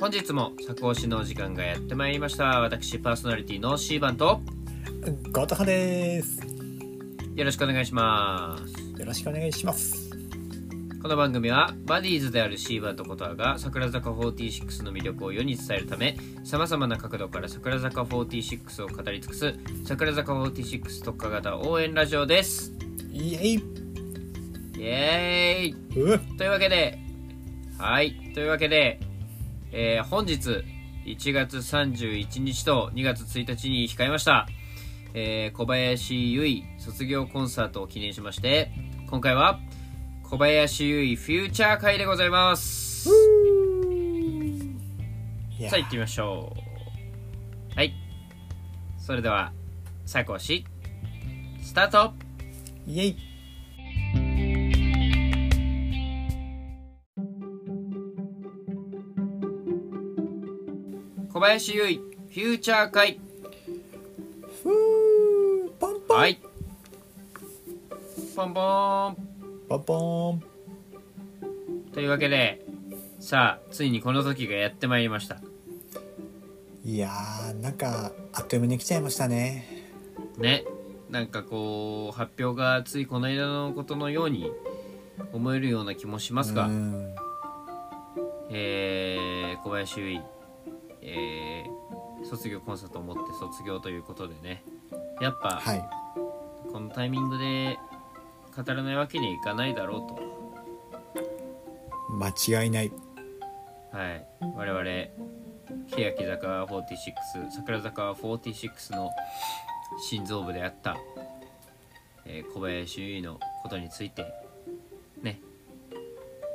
本日も作押しのお時間がやってまいりました。私パーソナリティのシーバンと。ゴトハです。よろしくお願いします。よろしくお願いします。この番組はバディーズであるシーバンとコトアが桜坂46の魅力を世に伝えるためさまざまな角度から桜坂46を語り尽くす桜坂46特化型応援ラジオです。イエイ。イエーイ。というわけではい。というわけで、えー本日1月31日と2月1日に控えました、えー小林由衣卒業コンサートを記念しまして今回は小林由衣フューチャー会でございます。さあ行ってみましょう。はい。それでは最高しスタート。イエイ。小林由衣フューチャー会ふーポンポン。はい。ポンポーン。ポンポン。というわけでさあついにこの時がやってまいりました。いやー、なんか、あっという間に来ちゃいましたね。ね。なんかこう発表がついこの間のことのように思えるような気もしますが、うん。えー小林優衣、えー卒業コンサートをもって卒業ということでねやっぱ、はい。このタイミングで語らないわけにはいかないだろう間違いない。とはい我々欅坂46桜坂46の心臓部であった、えー小林優衣のことについてね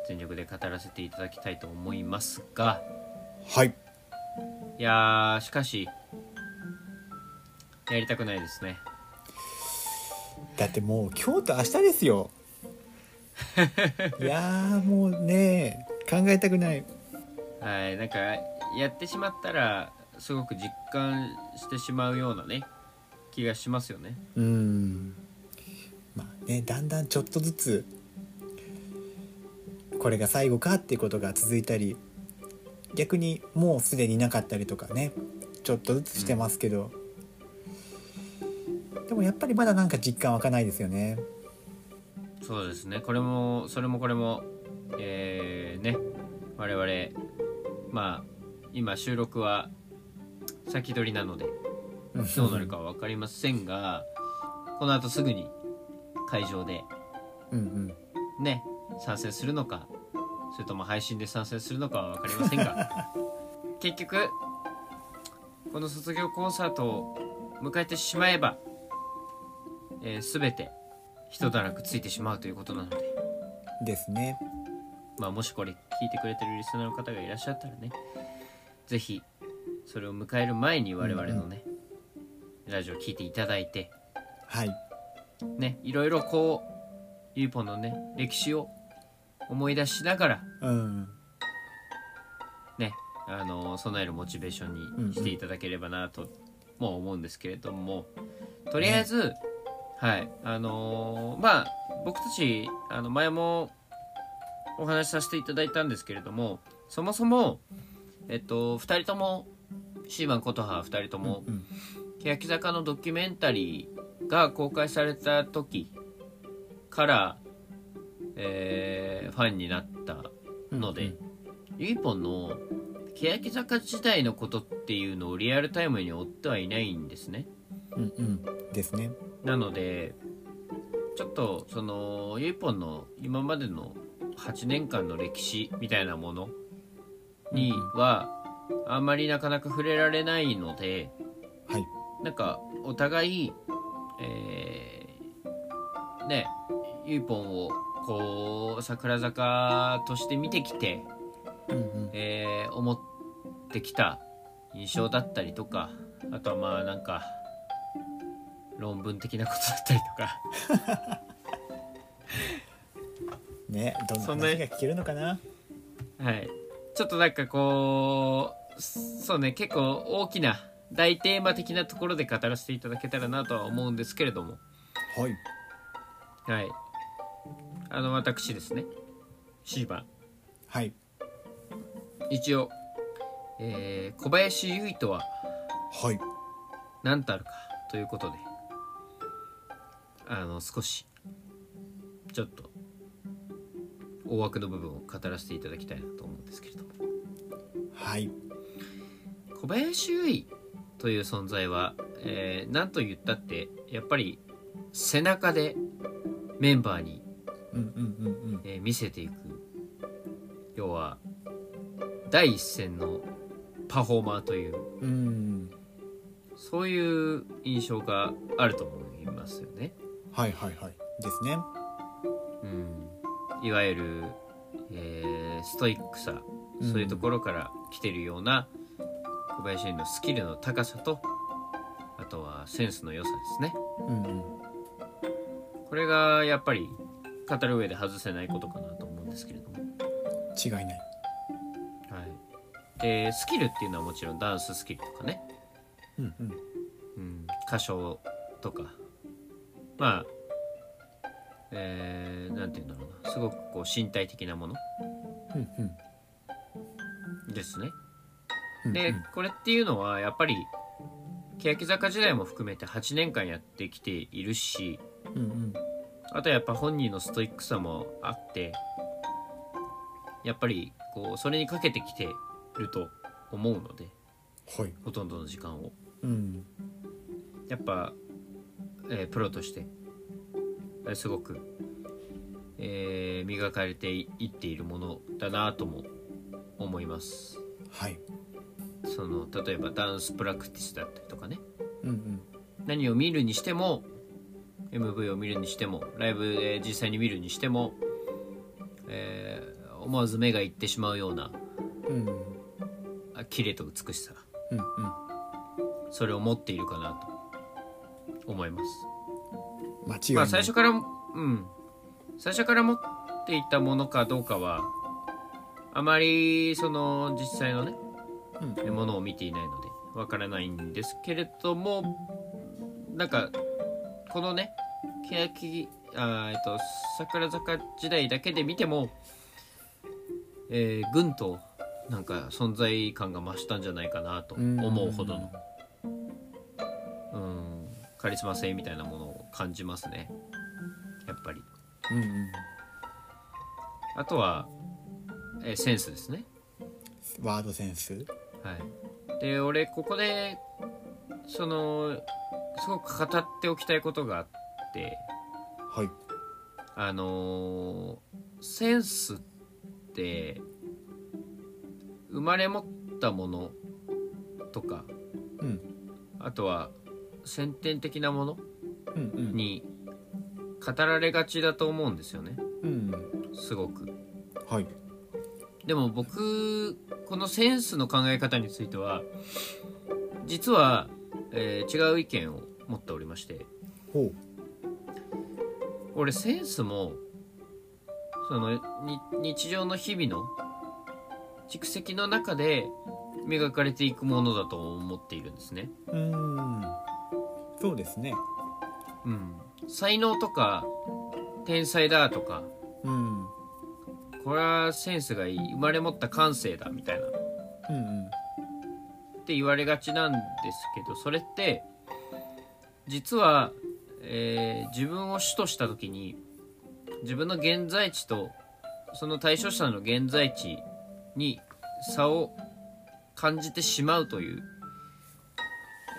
全力で語らせていただきたいと思いますがはい。いやーしかしやりたくないですねだってもう今日と明日ですよ。いやー、もうね、考えたくない。はいなんかやってしまったらすごく実感してしまうようなね気がしますよねうん。まあね、だんだんちょっとずつ。これが最後かっていうことが続いたり逆にもうすでになかったりとかねちょっとずつしてますけど、でもやっぱりまだなんか実感湧かないですよね。そうですね。これもそれもこれもえー、ね。我々まあ今収録は先取りなのでどうなるかは分かりませんがこの後すぐに会場でうんうん。ね参戦するのかそれとも配信で参戦するのかは分かりませんが。結局この卒業コンサートを迎えてしまえば、えー、全て一段落ついてしまうということなので、ですね。まあ、もしこれ聞いてくれてるリスナーの方がいらっしゃったらね是非それを迎える前に我々のね、ラジオ聞いていただいてはい。ねいろいろこうゆいぽんのね歴史を思い出しながらうん。ねあの備えるモチベーションにしていただければなとも思うんですけれどもとりあえず、はいあのーまあ僕たちあの前もお話しさせていただいたんですけれどもそもそもえっと2人ともシーマン琴葉2人ともうん。欅坂のドキュメンタリーが公開された時から、えーファンになったので、ゆいぽんの欅坂時代のことっていうのをリアルタイムに追ってはいないんですね。うんうん。ですね。なのでちょっとそのゆいぽんの今までの8年間の歴史みたいなものにはあんまりなかなか触れられないのではい。なんかお互いえーねゆいぽんをこう桜坂として見てきてうんうん。えー思ってきた印象だったりとかあとはまあなんか論文的なことだったりとか。ねどんなそんな話が聞けるのかな？はい。ちょっとなんかこうそうね結構大きな大テーマ的なところで語らせていただけたらなとは思うんですけれども。はい。はいあの私ですね。シーバンはい。一応えー小林優衣とははい。何たるかということであの少しちょっと大枠の部分を語らせていただきたいなと思うんですけれども。はい。小林優衣という存在は、えー、何と言ったってやっぱり背中でメンバーに、えー見せていく。要は第一線のパフォーマーという。うん。そういう印象があると思いますよね。はいはいはい。ですね。うん、いわゆる、えーストイックさ、うん。そういうところから来てるような小林のスキルの高さとあとはセンスの良さですね。うんうん。これがやっぱり語る上で外せないことかなと思うんですけれども、違いない。はい、でスキルっていうのはもちろんダンススキルとかね、うんうん。うん、歌唱とか。まあえー、なんて言うんだろうな。すごくこう身体的なもの。うんうん。ですね。うんでこれっていうのはやっぱり欅坂時代も含めて8年間やってきているしうんうんあとはやっぱ本人のストイックさもあってやっぱりこうそれにかけてきてると思うのではい。ほとんどの時間を。うん。やっぱ、えープロとしてえーすごく、えー磨かれていっているものだなとも思います。はい。その例えばダンスプラクティスだったりとかね。うんうん。何を見るにしても MV を見るにしてもライブで実際に見るにしても、えー思わず目がいってしまうようなうん。あ綺麗と美しさ。うんうん。それを持っているかなと思います。間違いない。まあ最初からうん。最初から持っていたものかどうかはあまりその実際のねうん。ものを見ていないのでわからないんですけれどもなんかこのね欅あーえっと桜坂時代だけで見てもえー、ぐんとなんか存在感が増したんじゃないかなと思うほどの。うん。カリスマ性みたいなものを感じますね。やっぱり。うんうん。あとは、えーセンスですね。ワードセンス？はい、で俺ここでそのすごく語っておきたいことがあって。はい。あのーセンスって生まれ持ったものとかうん。あとは先天的なものに語られがちだと思うんですよね。うん。すごく。はい。でも僕このセンスの考え方については実は、えー違う意見を持っておりまして。ほ俺センスもそのに日常の日々の蓄積の中で磨かれていくものだと思っているんですね。うん。そうですね。うん、才能とか天才だとか。うん。これはセンスがいい。生まれ持った感性だみたいな。っうんうん。て言われがちなんですけどそれって実は、えー自分を主とした時に自分の現在地とその対象者の現在地に差を感じてしまうという、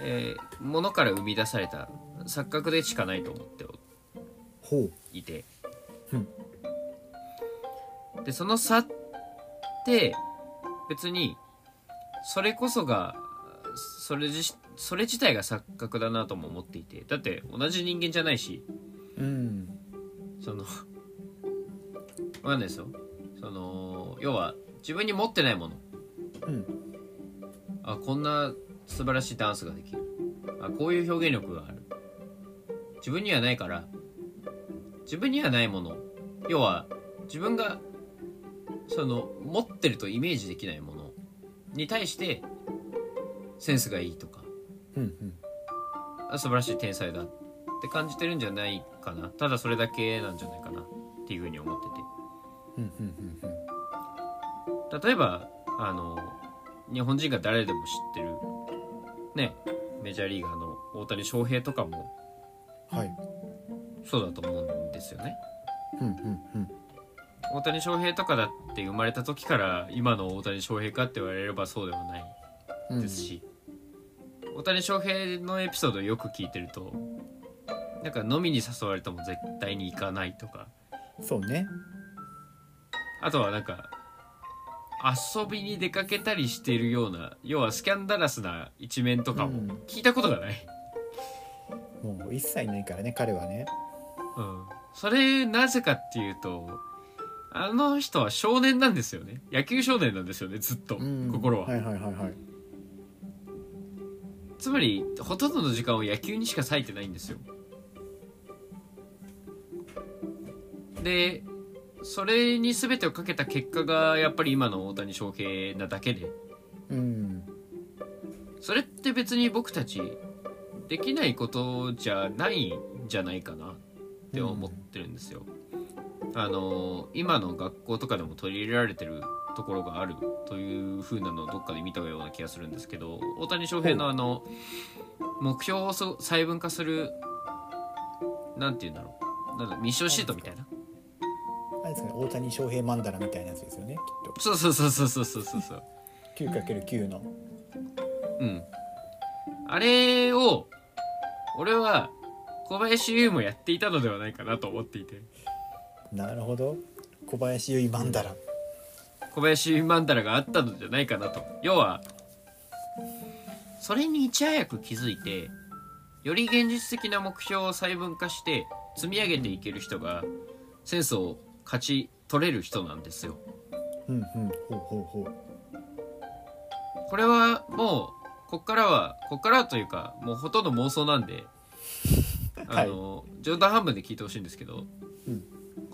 えーものから生み出された錯覚でしかないと思っていて、う。んでその差って別にそれこそがそれ自それ自体が錯覚だなとも思っていてだって同じ人間じゃないしうん。そのわかんないですよ。その要は自分に持ってないもの。うん。あこんな素晴らしいダンスができる。あこういう表現力がある。自分にはないから自分にはないもの。要は自分がその持ってるとイメージできないものに対してセンスがいいとかうんうん。あ素晴らしい天才だって感じてるんじゃないかな。ただそれだけなんじゃないかな。っていうふうに思ってて。うんうんうん例えばあの日本人が誰でも知ってる。ね。メジャーリーガーの大谷翔平とかも。はい。そうだと思うんですよね。うんうんうん。大谷翔平とかだって生まれた時から今の大谷翔平かって言われればそうではないうんですし、大谷翔平のエピソードをよく聞いてるとなんか飲みに誘われても絶対に行かないとか。そうね。あとはなんか遊びに出かけたりしているような要はスキャンダラスな一面とかもうん。聞いたことがない、もう一切ないからね彼はね。うん、それなぜかっていうとあの人は少年なんですよね。野球少年なんですよねずっと、うん。心は、はいはいはいはいつまりほとんどの時間を野球にしか割いてないんですよ。でそれに全てをかけた結果がやっぱり今の大谷翔平なだけで。うん。それって別に僕たちできないことじゃないんじゃないかなって思ってるんですよ。あの今の学校とかでも取り入れられてるところがあるというふうなのをどっかで見たような気がするんですけど大谷翔平のあの目標を細分化するなんて言うんだろう。なんミッションシートみたいな。あれですかね、大谷翔平マンダラみたいなやつですよねきっと。そうそうそうそうそうそうそう 9×9 の。うん。あれを俺は小林優もやっていたのではないかなと思っていて。なるほど。小林優曼マンダラ小林優マンダラがあったのじゃないかなと。要は、それにいち早く気づいて、より現実的な目標を細分化して積み上げていける人が、センスを勝ち取れる人なんですよ。うんうんほうほうほこれはもう、こっからは、こっからはというか、もうほとんど妄想なんで、あの、冗談半分で聞いてほしいんですけど、うん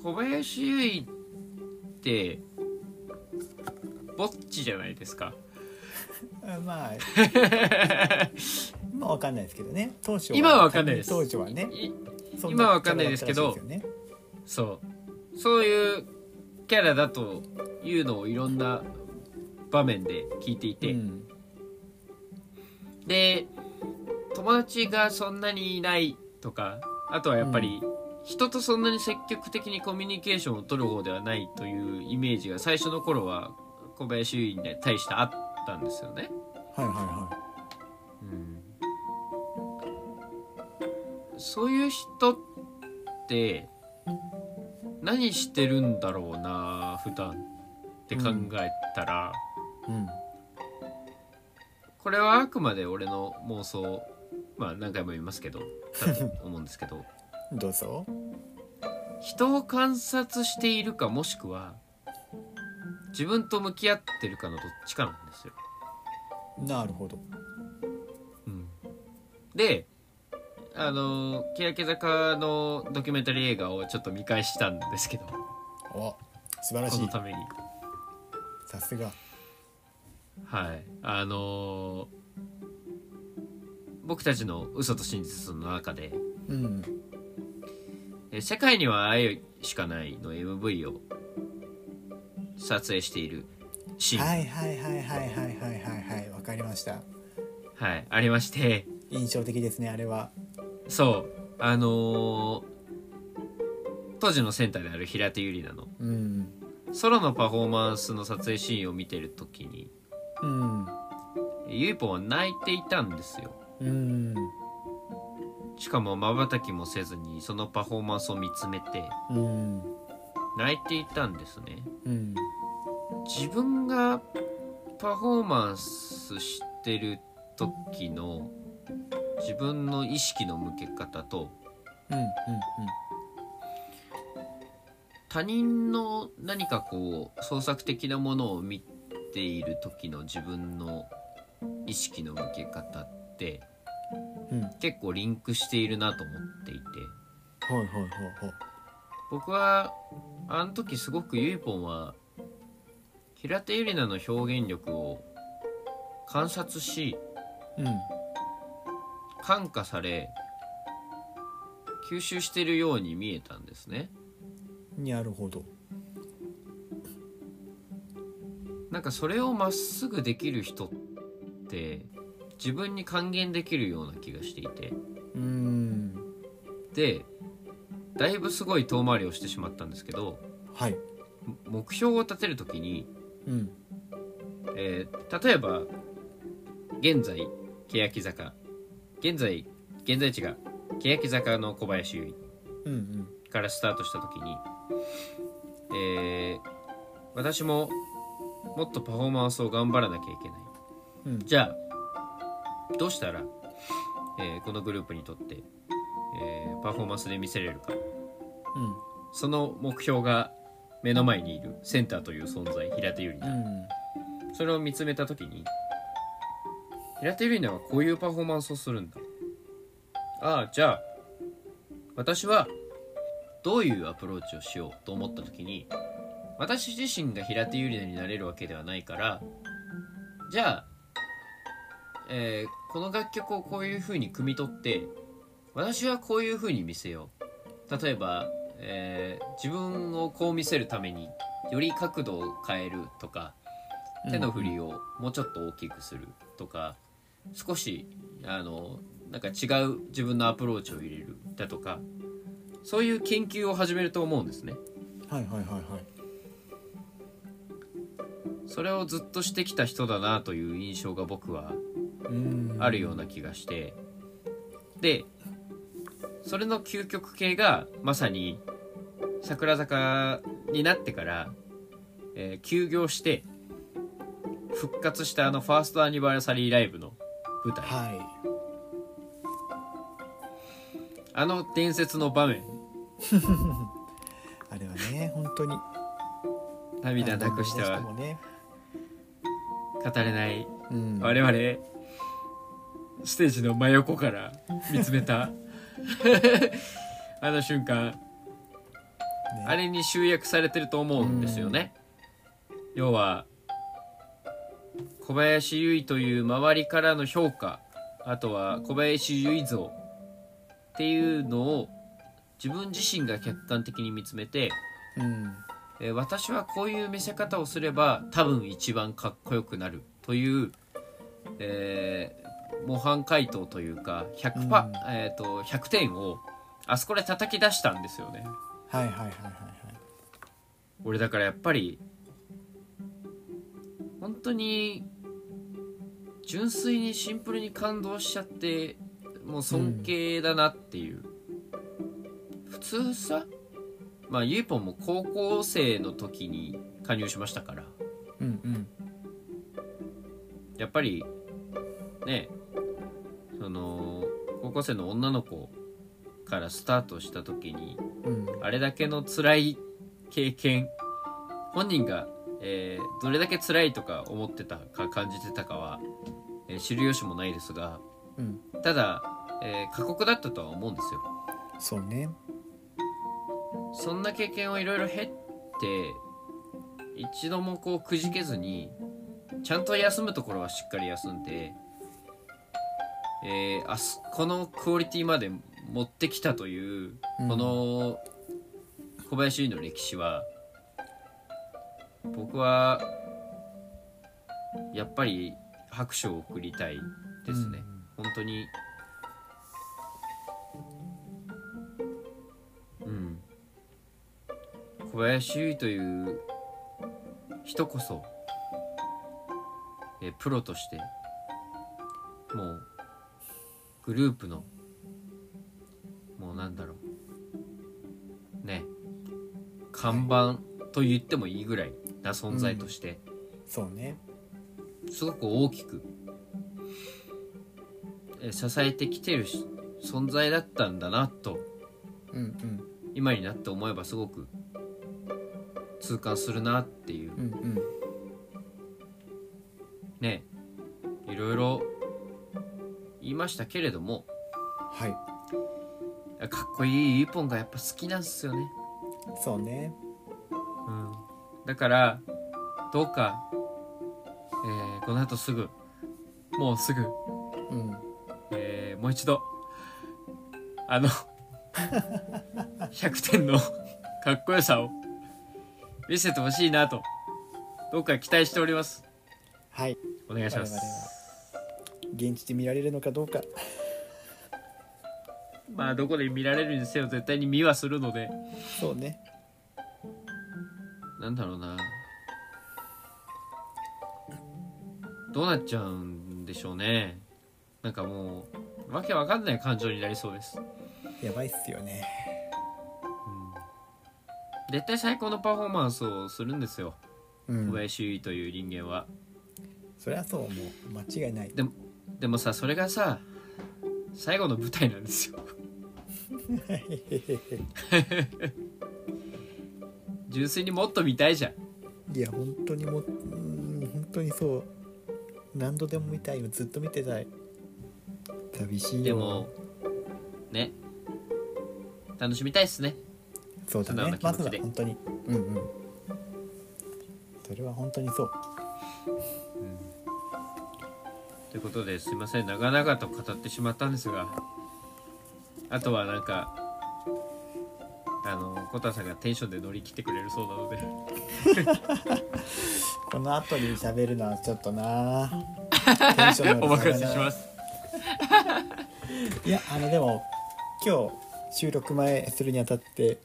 小林優衣って、ぼっちじゃないですか。まあ まあわかんないですけどね。当初今はわかんないです。当初はね。今はわかんないですけどね。そう。そういうキャラだというのをいろんな場面で聞いていて、うん。で友達がそんなにいないとかあとはやっぱり人とそんなに積極的にコミュニケーションを取る方ではないというイメージが最初の頃は小林優衣に対してあったんですよね。はいはいはそういう人って何してるんだろうな普段って考えたら、いうん。これはあくまで俺の妄想。まあ何回も言いますけどだと思うんですけど。どうぞ。人を観察しているかもしくは自分と向き合ってるかのどっちかなんですよ。なるほど。うん、であの欅坂のドキュメンタリー映画をちょっと見返したんですけど。お素晴らしい。このために。さすが。はい。あの僕たちの嘘と真実の中でうん。え世界には愛しかないの MV を撮影しているシーン、はいはいはいはいはいはいはい。はいわかりました。はい、ありまして。印象的ですねあれは。そう。あのー当時のセンターである平手友梨奈の。うん。ソロのパフォーマンスの撮影シーンを見てる時にうん。ゆいぽんは泣いていたんですよ。うん。しかもまばたきもせずにそのパフォーマンスを見つめてうん。泣いていたんですね。うん自分がパフォーマンスしてる時の自分の意識の向け方とうんうん他人の何かこう創作的なものを見ている時の自分の意識の向け方って結構リンクしているなと思っていて。はいはいはいはい。僕はあの時すごくゆいぽんは平手友梨奈の表現力を観察しうん。感化され吸収しているように見えたんですね。なるほど。なんかそれをまっすぐできる人って自分に還元できるような気がしていて。うん。でだいぶすごい遠回りをしてしまったんですけどはい。目標を立てる時に、うん。えー例えば現在欅坂。現在現在地が欅坂の小林優うんうん。衣からスタートした時に、えー私ももっとパフォーマンスを頑張らなきゃいけない。うん。じゃあどうしたら、えーこのグループにとって、えーパフォーマンスで見せれるか。うん。その目標が目の前にいるセンターという存在平手友梨う奈ん。それを見つめた時に平手友梨奈はこういうパフォーマンスをするんだ。ああじゃあ私はどういうアプローチをしようと思った時に私自身が平手友梨奈になれるわけではないからじゃあ、えーこの楽曲をこういう風に汲み取って私はこういう風に見せよう。例えば、えー自分をこう見せるためにより角度を変えるとか手の振りをもうちょっと大きくするとか少しあのなんか違う自分のアプローチを入れるだとかそういう研究を始めると思うんですね。はいはいはいはい。それをずっとしてきた人だなという印象が僕はうん。あるような気がして。でそれの究極系がまさに桜坂になってから、えー休業して復活したあのファーストアニバーサリーライブの舞台。はあの伝説の場面。い あれはね本当に。涙なくしては語れない。うん、我々ステージの真横から見つめた。あの瞬間ねあれに集約されてると思うんですよね。要は小林結衣という周りからの評価あとは小林結衣像っていうのを自分自身が客観的に見つめて、うんえー私はこういう見せ方をすれば多分一番かっこよくなるという、えー模範解答というか100%、パうんえー、と100点をあそこで叩き出したんですよね。はいはいはいはいはい。俺だからやっぱり本当に純粋にシンプルに感動しちゃってもう尊敬だなっていう、普通さまあゆいぽんも高校生の時に加入しましたから。うんうん。やっぱりねその高校生の女の子からスタートした時にうん。あれだけの辛い経験。本人が、えーどれだけ辛いとか思ってたか感じてたかは、えー知る由もないですがうん。ただ、えー過酷だったとは思うんですよ。そうね。そんな経験をいろいろ経って一度もこうくじけずにちゃんと休むところはしっかり休んで、えーあすこのクオリティまで持ってきたといううん。この小林優の歴史は僕はやっぱり拍手を送りたいですね、本当に。うん。小林優という人こそえプロとしてもうグループのなんだろう。ね。看板と言ってもいいぐらいな存在として、そうね。すごく大きく。え支えてきてるし存在だったんだなと。うんうん。今になって思えばすごく痛感するなっていう。うんうん。ね。いろいろ言いましたけれども。はいかっこいい一本がやっぱ好きなんですよね、そうね。うん、だからどうか、えーこの後すぐ。もうすぐ、うん。えーもう一度。あの 100点のかっこよさを見せてほしいなと。どうか期待しております。はい。お願いします。現地で見られるのかどうかまあどこで見られるにせよ絶対に見はするので。そうね。なんだろうな。どうなっちゃうんでしょうね。なんかもうわけわかんない感情になりそうです。やばいっすよね。絶対最高のパフォーマンスをするんですよ。うん。小林優衣という人間は。そりゃそうもう間違いない。でもでもさそれがさ最後の舞台なんですよ純粋にもっと見たいじゃんいや本当にもううん本当にそう。何度でも見たいよ。ずっと見てたい。寂しいよ。でもね。楽しみたいっすね。そうだ素直なねま気持ちで。ずは本当に。うんうん。それは本当にそう。ということですいません。長々と語ってしまったんですがあとはなんかあのコタさんがテンションで乗り切ってくれるそうなので。この後に喋るのはちょっとな。テンションのお任せします。いやあのでも今日収録前するにあたって、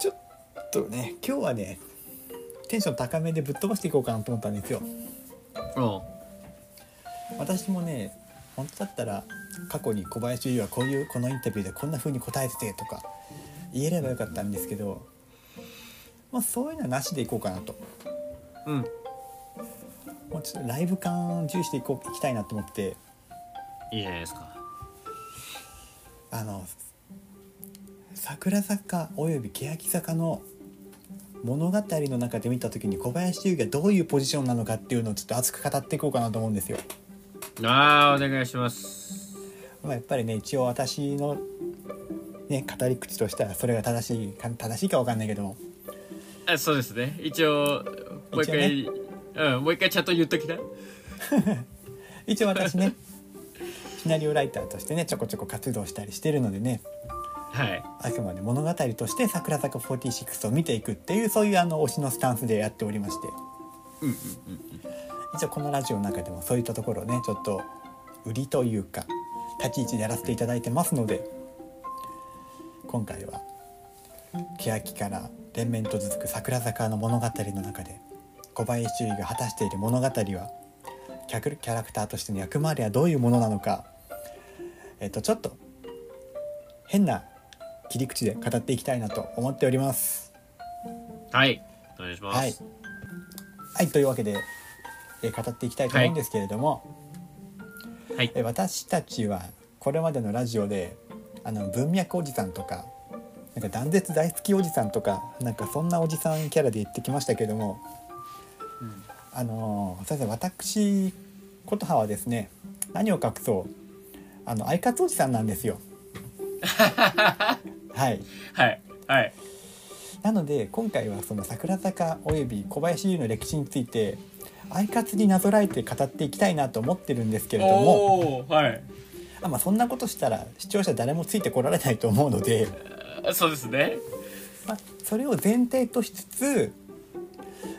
ちょっとね今日はねテンション高めでぶっ飛ばしていこうかなと思ったんですよ。うん。私もね本当だったら過去に小林優はこういうこのインタビューでこんな風に答えててとか言えればよかったんですけど、まあ、そういうのはなしでいこうかなと。うん。もうちょっとライブ感重視でいこういきたいなと思って。いいじゃないですか。あの桜坂および欅坂の物語の中で見た時に小林優がどういうポジションなのかっていうのをちょっと熱く語っていこうかなと思うんですよ。あーお願いしますまあ、やっぱりね一応私の、ね、語り口としてはそれが正しいか正しいかわかんないけど。もあそうですね。一応もう一回、うんもう一回ちゃんと言っときな。一応私ねシナリオライターとしてねちょこちょこ活動したりしてるのでね。はい。あくまで物語として桜坂46を見ていくっていうそういうあの推しのスタンスでやっておりまして。うんうん。一応このラジオの中でもそういったところをねちょっと売りというか立ち位置でやらせていただいてますので今回は欅から連綿と続く桜坂の物語の中で小林周囲が果たしている物語はキャラクターとしての役回りはどういうものなのかえっとちょっと変な切り口で語っていきたいなと思っております。はいお願いします、はい、はい、というわけで、えー語っていきたいと思うんですけれども、はい。えー私たちはこれまでのラジオであの文脈おじさんとかなんか断絶大好きおじさんとかなんかそんなおじさんキャラで言ってきましたけども、あのー先生私琴葉はですね何を隠そうあのアイカツおじさんなんですよ。はい。はい。はい。なので今回はその桜坂および小林優の歴史についてアイカツになぞらえて語っていきたいなと思ってるんですけれどもはい。あ、まあ、そんなことしたら視聴者誰もついてこられないと思うので、あそうですね。まあ、それを前提としつつ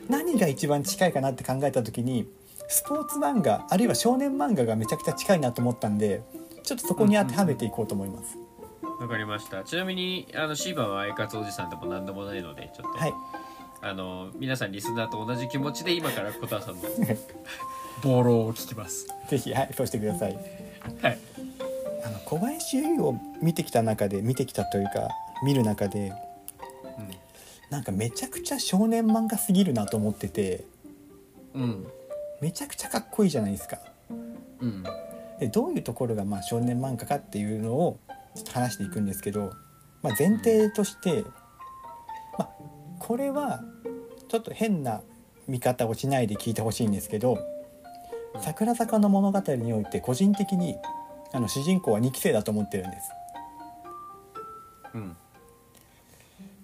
何が一番近いかなって考えた時にスポーツ漫画あるいは少年漫画がめちゃくちゃ近いなと思ったんでちょっとそこに当てはめていこうと思います。わかりました。ちなみにあのシーバーはアイカツおじさんでも何でもないのでちょっと、はい、あの皆さんリスナーと同じ気持ちで今からコタさんの 暴露を聞きます。ぜひ、はい、そうしてください。はい。あの小林優を見てきた中で見てきたというか見る中でなんかめちゃくちゃ少年漫画すぎるなと思っててうん。めちゃくちゃかっこいいじゃないですか。うん。でどういうところがまあ少年漫画かっていうのをちょっと話していくんですけど、まあ、前提として、まあ、これはちょっと変な見方をしないで聞いてほしいんですけどうん桜坂の物語において個人的にあの主人公は2期生だと思ってるんです。うん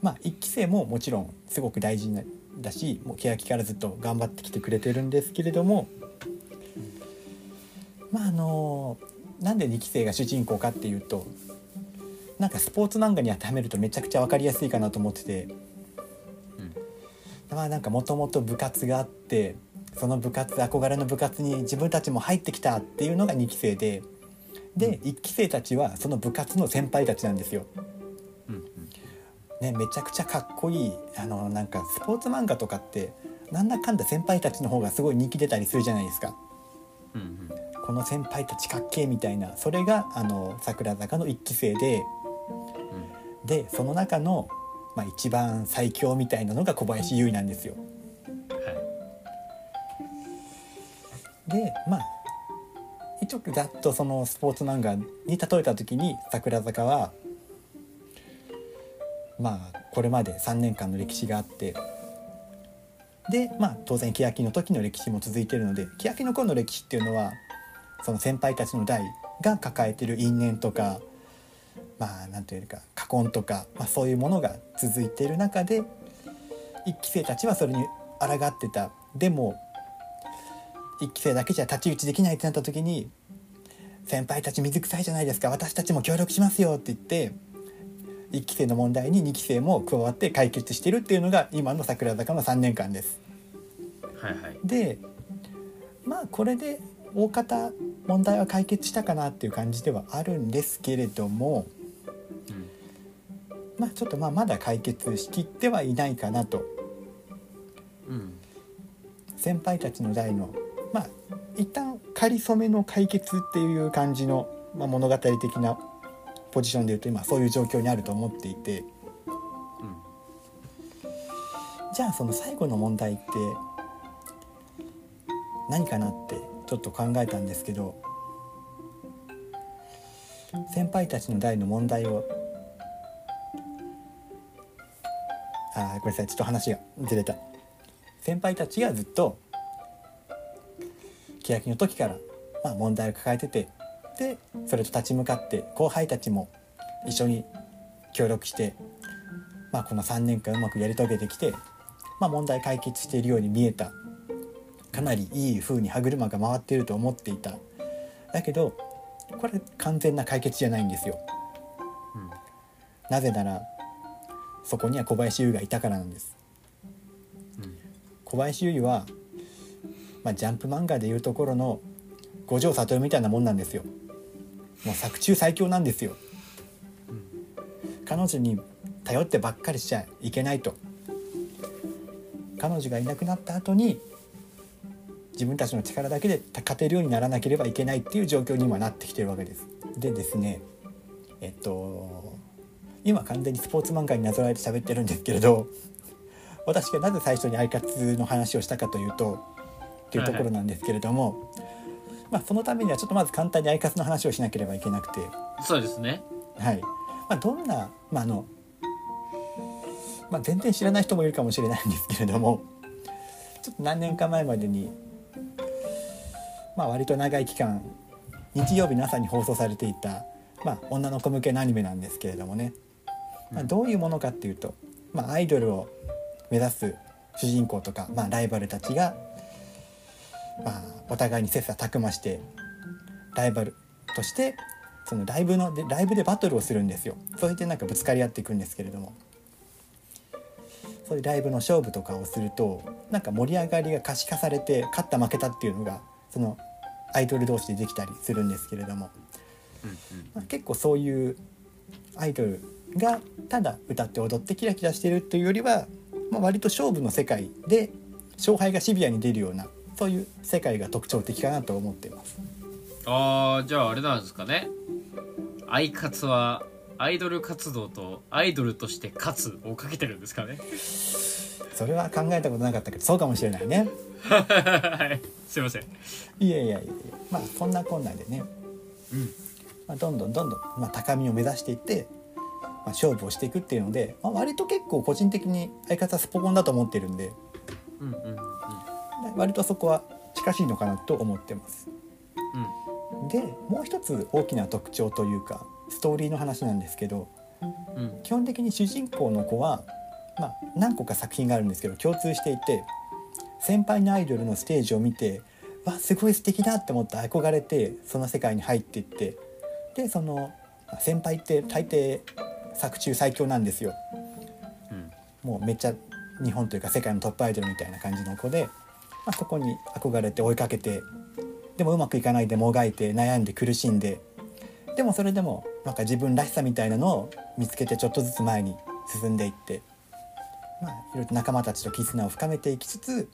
まあ、1期生ももちろんすごく大事なだしもう欅からずっと頑張ってきてくれてるんですけれどもまああのなんで2期生が主人公かっていうとなんかスポーツ漫画に当てはめるとめちゃくちゃ分かりやすいかなと思っててうんはなんかもともと部活があってその部活憧れの部活に自分たちも入ってきたっていうのが2期生でで1期生たちはその部活の先輩たちなんですよ。うんうんね、めちゃくちゃかっこいいあのなんかスポーツ漫画とかってなんだかんだ先輩たちの方がすごい人気出たりするじゃないですか。うんうんこの先輩たちかっけえみたいなそれがあの桜坂の1期生ででその中の、まあ、一番最強みたいなのが小林優衣なんですよ。はいでまあ一応ざっとそのスポーツ漫画に例えた時に桜坂はまあこれまで3年間の歴史があってでまあ当然欅の時の歴史も続いてるので欅の頃の歴史っていうのはその先輩たちの代が抱えてる因縁とかまあなんていうか禍根とか、まあ、そういうものが続いている中で一期生たちはそれに抗ってたでも一期生だけじゃ太刀打ちできないってなった時に先輩たち水臭いじゃないですか私たちも協力しますよって言って1期生の問題に2期生も加わって解決してるっていうのが今の桜坂の3年間です。はいはいでまあこれで大方問題は解決したかなっていう感じではあるんですけれどもうんまあちょっとまあまだ解決しきってはいないかなと。うん。先輩たちの代のまあ一旦仮初めの解決っていう感じの、まあ、物語的なポジションでいうと今そういう状況にあると思っていて。じゃあその最後の問題って何かなってちょっと考えたんですけど先輩たちの代の問題を。あごめんなさい。ちょっと話がずれた。先輩たちがずっと欅の時から、まあ、問題を抱えててでそれと立ち向かって後輩たちも一緒に協力して、まあ、この3年間うまくやり遂げてきて、まあ、問題解決しているように見えた。かなりいい風に歯車が回っていると思っていた。だけどこれ完全な解決じゃないんですよ。うんなぜならそこには小林優がいたからなんです。うん小林優衣は、まあ、ジャンプ漫画でいうところの五条悟みたいなもんなんですよ。もう作中最強なんですよ。うん彼女に頼ってばっかりしちゃいけないと。彼女がいなくなった後に自分たちの力だけで勝てるようにならなければいけないっていう状況に今なってきてるわけです。でですねえっと今完全にスポーツ漫画になぞらえて喋ってるんですけれど私がなぜ最初にアイカツの話をしたかというとっていうところなんですけれども、まあ、そのためにはちょっとまず簡単にアイカツの話をしなければいけなくて。そうですねはいまあ、どんな、まああのまあ、全然知らない人もいるかもしれないんですけれどもちょっと何年か前までに、まあ、割と長い期間日曜日の朝に放送されていた、まあ、女の子向けのアニメなんですけれどもね、まあ、どういうものかっていうと、まあ、アイドルを目指す主人公とか、まあ、ライバルたちが、まあ、お互いに切磋琢磨してライバルとしてそのライブのでライブでバトルをするんですよ。それでなんかぶつかり合っていくんですけれども。そういうライブの勝負とかをするとなんか盛り上がりが可視化されて勝った負けたっていうのがそのアイドル同士でできたりするんですけれども、うんうんまあ、結構そういうアイドルがただ歌って踊ってキラキラしてるっていうよりは、まあ、割と勝負の世界で勝敗がシビアに出るようなそういう世界が特徴的かなと思っています。ああじゃああれなんですかねアイカツはアイドル活動とアイドルとして勝つをかけてるんですかねそれは考えたことなかったけどそうかもしれないね。はい。すいません。いやいやいやまあそんなこんなでね、うん。まあ、どんどんどんどん、まあ、高みを目指していって、まあ、勝負をしていくっていうので、まあ、割と結構個人的に相方スポコンだと思ってるんでうんうんうん。割とそこは近しいのかなと思ってます。でもう一つ大きな特徴というかストーリーの話なんですけどうんうん。基本的に主人公の子は、まあ、何個か作品があるんですけど共通していて先輩のアイドルのステージを見てわすごい素敵だって思って憧れてその世界に入っていってでその先輩って大抵作中最強なんですよ。うんもうめっちゃ日本というか世界のトップアイドルみたいな感じの子で、まあ、そこに憧れて追いかけてでもうまくいかないでもがいて悩んで苦しんででもそれでもなんか自分らしさみたいなのを見つけてちょっとずつ前に進んでいって、まあ、いろいろと仲間たちと絆を深めていきつつ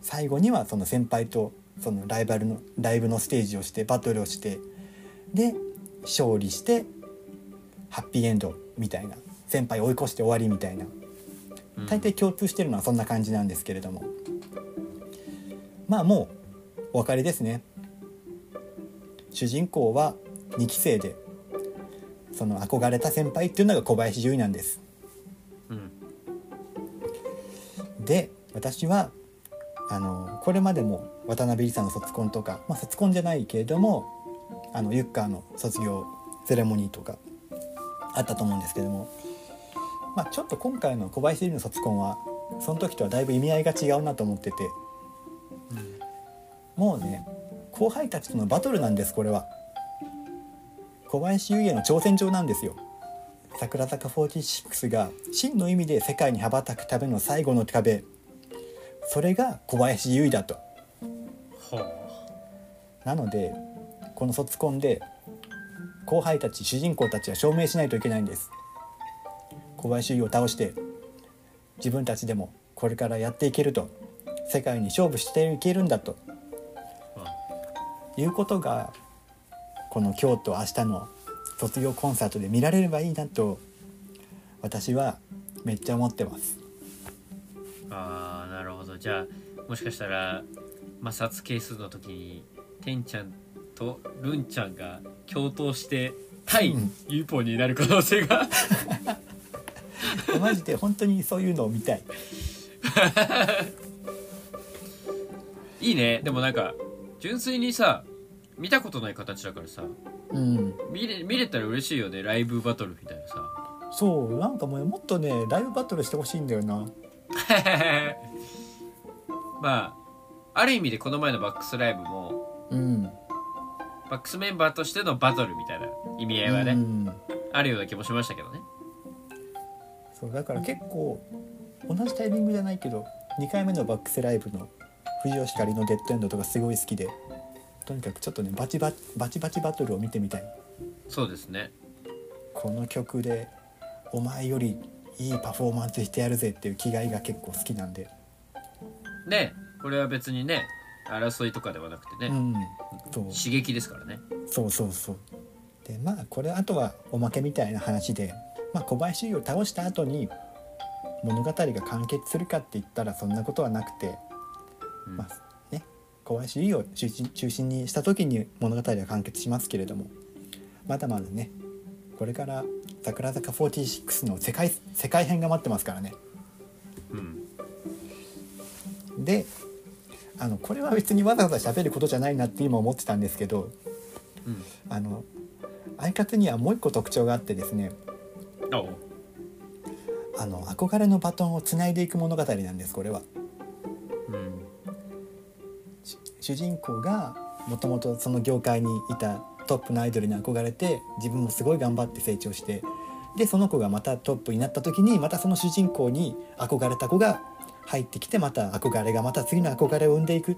最後にはその先輩とそのライバルのライブのステージをしてバトルをしてで勝利してハッピーエンドみたいな先輩を追い越して終わりみたいな。うん。大抵共通してるのはそんな感じなんですけれども。まあもうお分かりですね。主人公は2期生でその憧れた先輩っていうのが小林優衣なんです。うん。で私はあのこれまでも渡辺梨沙の卒コンとか、まあ、卒コンじゃないけれどもあのユッカーの卒業セレモニーとかあったと思うんですけども、まあ、ちょっと今回の小林優衣の卒コンはその時とはだいぶ意味合いが違うなと思っててもうね後輩たちとのバトルなんですこれは。小林優衣への挑戦状なんですよ。桜坂46が真の意味で世界に羽ばたくための最後の壁それが小林優衣だと。なのでこの卒コンで後輩たち主人公たちは証明しないといけないんです。小林優衣を倒して自分たちでもこれからやっていけると。世界に勝負していけるんだと。いうことがこの今日と明日の卒業コンサートで見られればいいなと私はめっちゃ思ってますじゃあもしかしたら摩擦係数の時にてんちゃんとるんちゃんが共闘して対うん。ユーポンになる可能性が。マジで本当にそういうのを見たい。いいね。でもなんか純粋にさ見たことない形だからさうん。見れ見れたら嬉しいよね。ライブバトルみたいなさ。そう。なんかもうもっとねライブバトルしてほしいんだよな まあある意味でこの前のバックスライブもうん。バックスメンバーとしてのバトルみたいな意味合いはね、うん。あるような気もしましたけどね。そうだから結構同じタイミングじゃないけど2回目のバックスライブの藤吉光の「デッドエンド」とかすごい好きでとにかくちょっとねバチバチバチバチバトルを見てみたい。そうですね。この曲でお前よりいいパフォーマンスしてやるぜっていう気概が結構好きなんでねこれは別にね争いとかではなくてね、うんそう。刺激ですからね。そうそうそう。でまあこれあとはおまけみたいな話で、まあ、小林優を倒した後に物語が完結するかって言ったらそんなことはなくて、うん。まあね、小林優を中心中心にした時に物語は完結しますけれどもまだまだねこれから桜坂46の世界世界編が待ってますからね。うんであのこれは別にわざわざ喋ることじゃないなって今思ってたんですけどうん。あの相方にはもう一個特徴があってですねあの憧れのバトンをつないでいく物語なんですこれは。うん。主人公がもともとその業界にいたトップのアイドルに憧れて自分もすごい頑張って成長してでその子がまたトップになった時にまたその主人公に憧れた子が入ってきてまた憧れがまた次の憧れを生んでいく。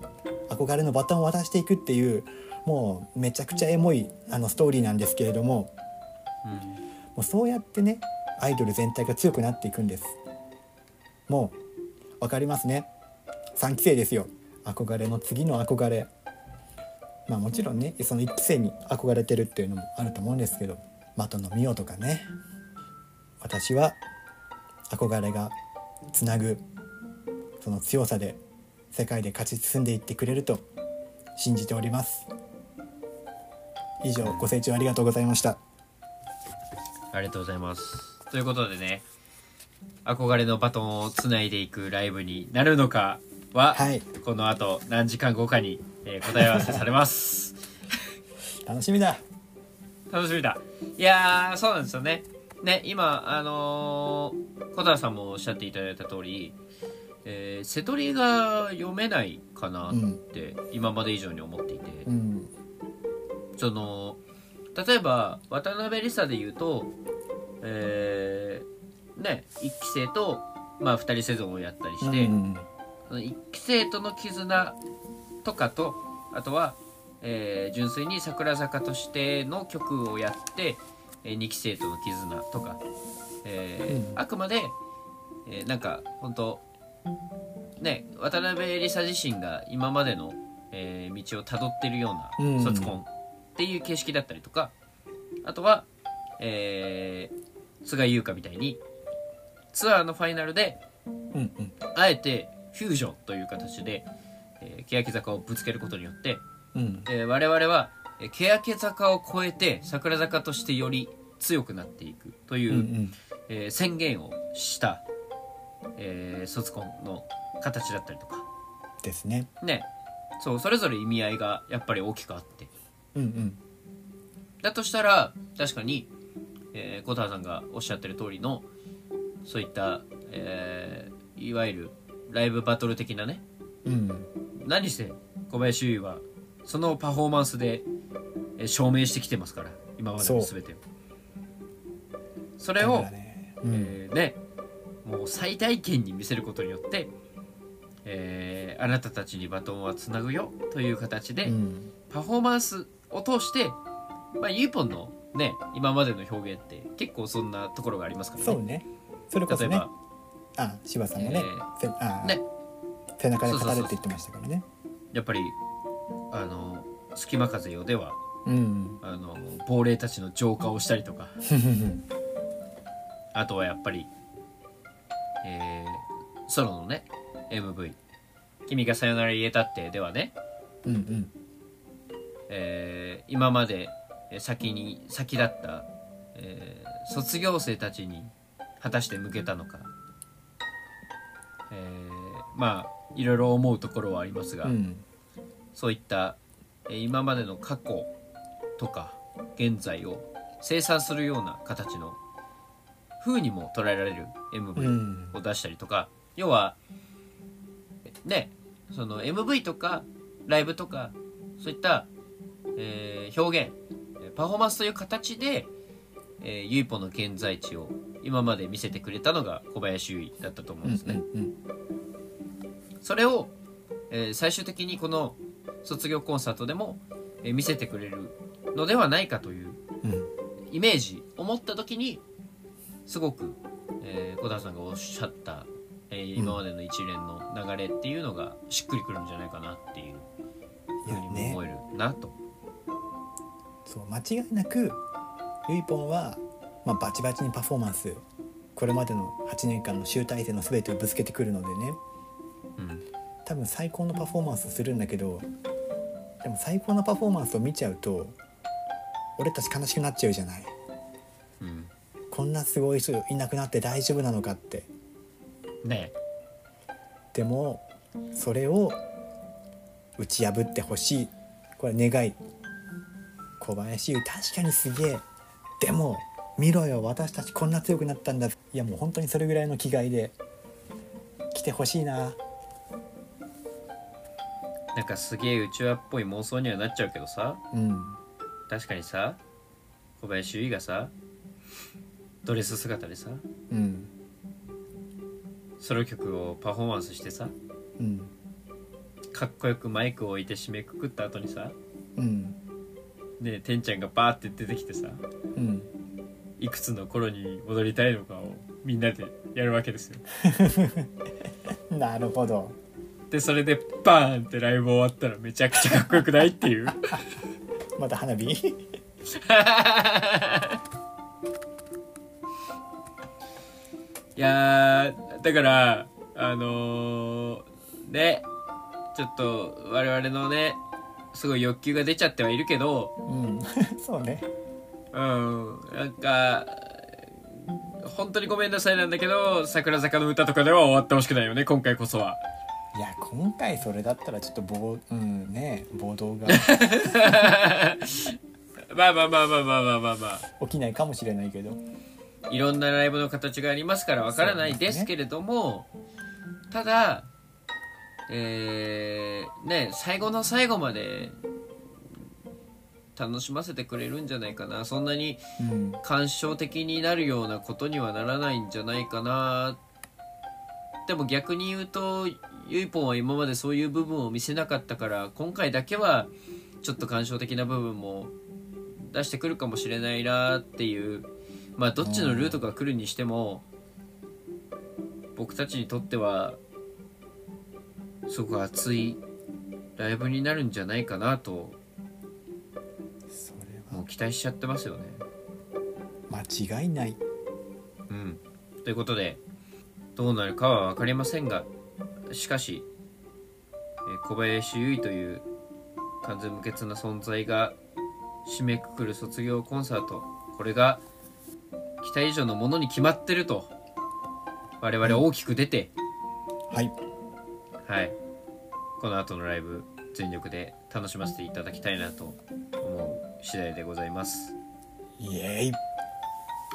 憧れのバトンを渡していくっていうもうめちゃくちゃエモいあのストーリーなんですけれどもうんもうそうやってねアイドル全体が強くなっていくんです。もう分かりますね。3期生ですよ。憧れの次の憧れ。まあもちろんねその1期生に憧れてるっていうのもあると思うんですけど的野美桜とかね。私は憧れがつなぐ。その強さで世界で勝ち進んでいってくれると信じております。以上ご清聴ありがとうございました。ありがとうございます。ということでね憧れのバトンをつないでいくライブになるのかは、はい。この後何時間後かに、えー答え合わせされます。楽しみだ。楽しみだ。いやーそうなんですよね。ね今あのー小田さんもおっしゃっていただいた通り、えー、瀬戸りが読めないかなって今まで以上に思っていて、うん。その例えば渡辺梨沙で言うとえーね1期生とまあ2人セゾンをやったりして、うん。その1期生との絆とかとあとは、えー純粋に桜坂としての曲をやって、え2期生との絆とか、えーうん。あくまで、えーなんか本当ね渡辺梨沙自身が今までの、えー道をたどってるよううん。な卒コンっていう形式だったりとかあとは、えー菅井優香みたいにツアーのファイナルでうんうん。あえてフュージョンという形で、えー、欅坂をぶつけることによって、うん。えー我々は、えー欅坂を超えて桜坂としてより強くなっていくという、うんうん。えー宣言をした、えー卒コンの形だったりとか。ですね。ね。そうそれぞれ意味合いがやっぱり大きくあって。うんうん。だとしたら確かに、えー、小田さんがおっしゃってる通りのそういった、えーいわゆるライブバトル的なね。うん。何せ小林優衣はそのパフォーマンスでえー証明してきてますから今までの全てを。それをね。うん。えーねもう最大限に見せることによって、えーあなたたちにバトンはつなぐよという形で、うん。パフォーマンスを通して、まあ、ゆいぽんのね今までの表現って結構そんなところがありますからね。そうね。それこそね。例えばあ柴さんもね,えせ、あね。背中で語るって言ってましたからね。やっぱりあの「隙間風よ」ではうん。あの亡霊たちの浄化をしたりとか。あとはやっぱり、えーソロのね MV「君がさよなら言えたって」ではね、うんうん。えー今までえー先に先だった、えー卒業生たちに果たして向けたのか、えーまあいろいろ思うところはありますが、うん。そういった、えー今までの過去とか現在を清算するような形の風にも捉えられるう MV ん。を出したりとか、要はねその MV とかライブとかそういった、えー表現えーパフォーマンスという形で、えー、ゆいぽんの現在地を今まで見せてくれたのが小林優衣だったと思うんですね。うんそれを、えー最終的にこの卒業コンサートでも、えー見せてくれるのではないかといううんうん。イメージを持った時にすごく、えー小田さんがおっしゃった、えー今までの一連の流れっていうのがしっくりくるんじゃないかなっていういふうにも思えるなと。そう間違いなくゆいぽんは、まあ、バチバチにパフォーマンスこれまでの8年間の集大成の全てをぶつけてくるのでね。うん。多分最高のパフォーマンスするんだけどでも最高のパフォーマンスを見ちゃうと俺たち悲しくなっちゃうじゃない。うん、こんなすごい人いなくなって大丈夫なのかって。ねでもそれを打ち破ってほしい。これ願い。小林優確かにすげえ。でも見ろよ私たちこんな強くなったんだ。いやもう本当にそれぐらいの気概で来てほしいな。なんかすげえうちわっぽい妄想にはなっちゃうけどさ。うん。確かにさ小林優衣がさドレス姿でさうん。ソロ曲をパフォーマンスしてさうん。かっこよくマイクを置いて締めくくった後にさうん。ねてんちゃんがバーって出てきてさうん。いくつの頃に戻りたいのかをみんなでやるわけですよ。なるほど。でそれでバーンってライブ終わったらめちゃくちゃかっこよくないっていう。また花火？いやーだからあのーねちょっと我々のねすごい欲求が出ちゃってはいるけどうん。そうね。うん。なんか本当にごめんなさいなんだけど桜坂の歌とかでは終わってほしくないよね今回こそは。いや今回それだったらちょっと暴,、うんね、暴動が。まあまあまあまあまあまあまあまあ。起きないかもしれないけどいろんなライブの形がありますからわからないですけれども、ただえーね最後の最後まで楽しませてくれるんじゃないかな。そんなにうん。感傷的になるようなことにはならないんじゃないかな。でも逆に言うとゆいぽんは今までそういう部分を見せなかったから今回だけはちょっと感傷的な部分も出してくるかもしれないなっていうまあどっちのルートが来るにしても僕たちにとってはすごく熱いライブになるんじゃないかなともは。う期待しちゃってますよね。間違いない。うん、ということでどうなるかは分かりませんがしかし、えー小林優衣という完全無欠な存在が締めくくる卒業コンサートこれが期待以上のものに決まってると我々大きく出て、はい。はい。この後のライブ全力で楽しませていただきたいなと思う次第でございます。イエーイ。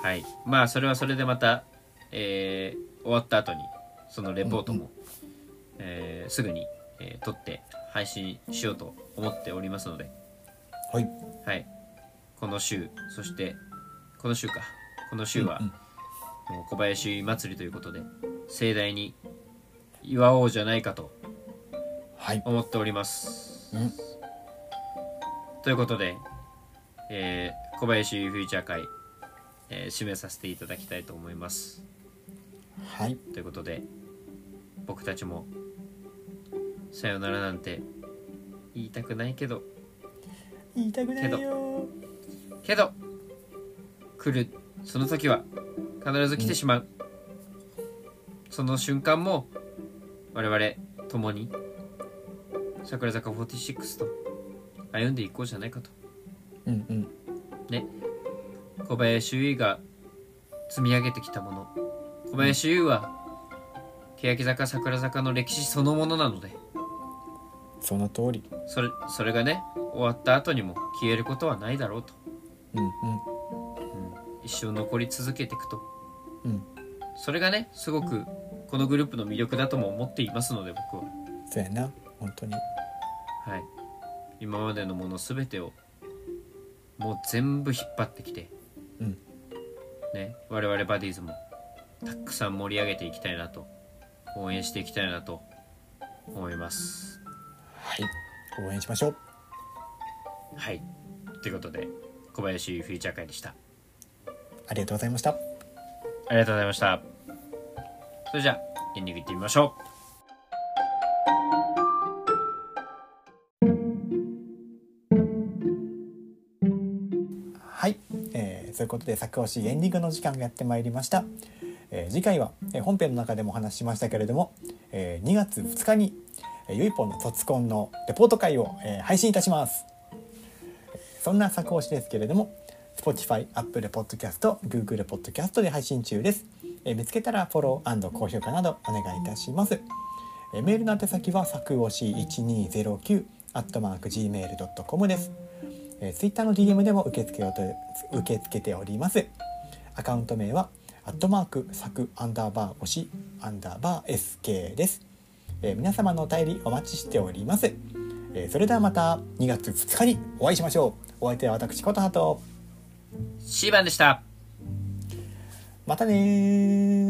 はい、まあそれはそれでまた、えー終わった後にそのレポートも、えーすぐに、えー撮って配信しようと思っておりますので、はい。はい、この週そしてこの週かこの週は、小林祭りということで盛大に祝おうじゃないかとはい。思っております。うん。ということで、えー小林フューチャー会、えー締めさせていただきたいと思います。はい。ということで僕たちもさよならなんて言いたくないけど。言いたくないよけど来るその時は必ず来てしまう、その瞬間も我々共に桜坂46と歩んでいこうじゃないかと。うんうん。ね。小林優衣が積み上げてきたもの。小林優衣は欅坂桜坂の歴史そのものなので。その通り。それそれがね終わった後にも消えることはないだろうと、うんうん、一生残り続けていくと。うん。うんそれがねすごくこのグループの魅力だとも思っていますので僕は。そうやな。本当に。はい。今までのもの全てをもう全部引っ張ってきて。うん。ね。我々バディーズもたくさん盛り上げていきたいなと。応援していきたいなと。思います。はい。応援しましょう。はい。ということで小林フューチャー会でしたありがとうございました。ありがとうございました。それじゃあエンディングいってみましょはい、えー、そういうことで作押しエンディングの時間がやってまいりました、えー次回は、えー本編の中でもお話ししましたけれども、えー2月2日に、えーゆいぽんの卒コンのレポート会を、えー配信いたします。そんな作押しですけれども Spotify、Apple Podcast、Google Podcast で配信中です、えー見つけたらフォロー高評価などお願いいたしますえーメールの宛先は作押し1209アットマーク gmail.com ですえー、ツイッターの DM でも受け付けようと受け付けております。アカウント名はアットマーク作アンダーバー押しアンダーバー SK です。えー皆様のお便りお待ちしております。えーそれではまた2月2日にお会いしましょう。お相手は私ことはと C 番でした。またねー。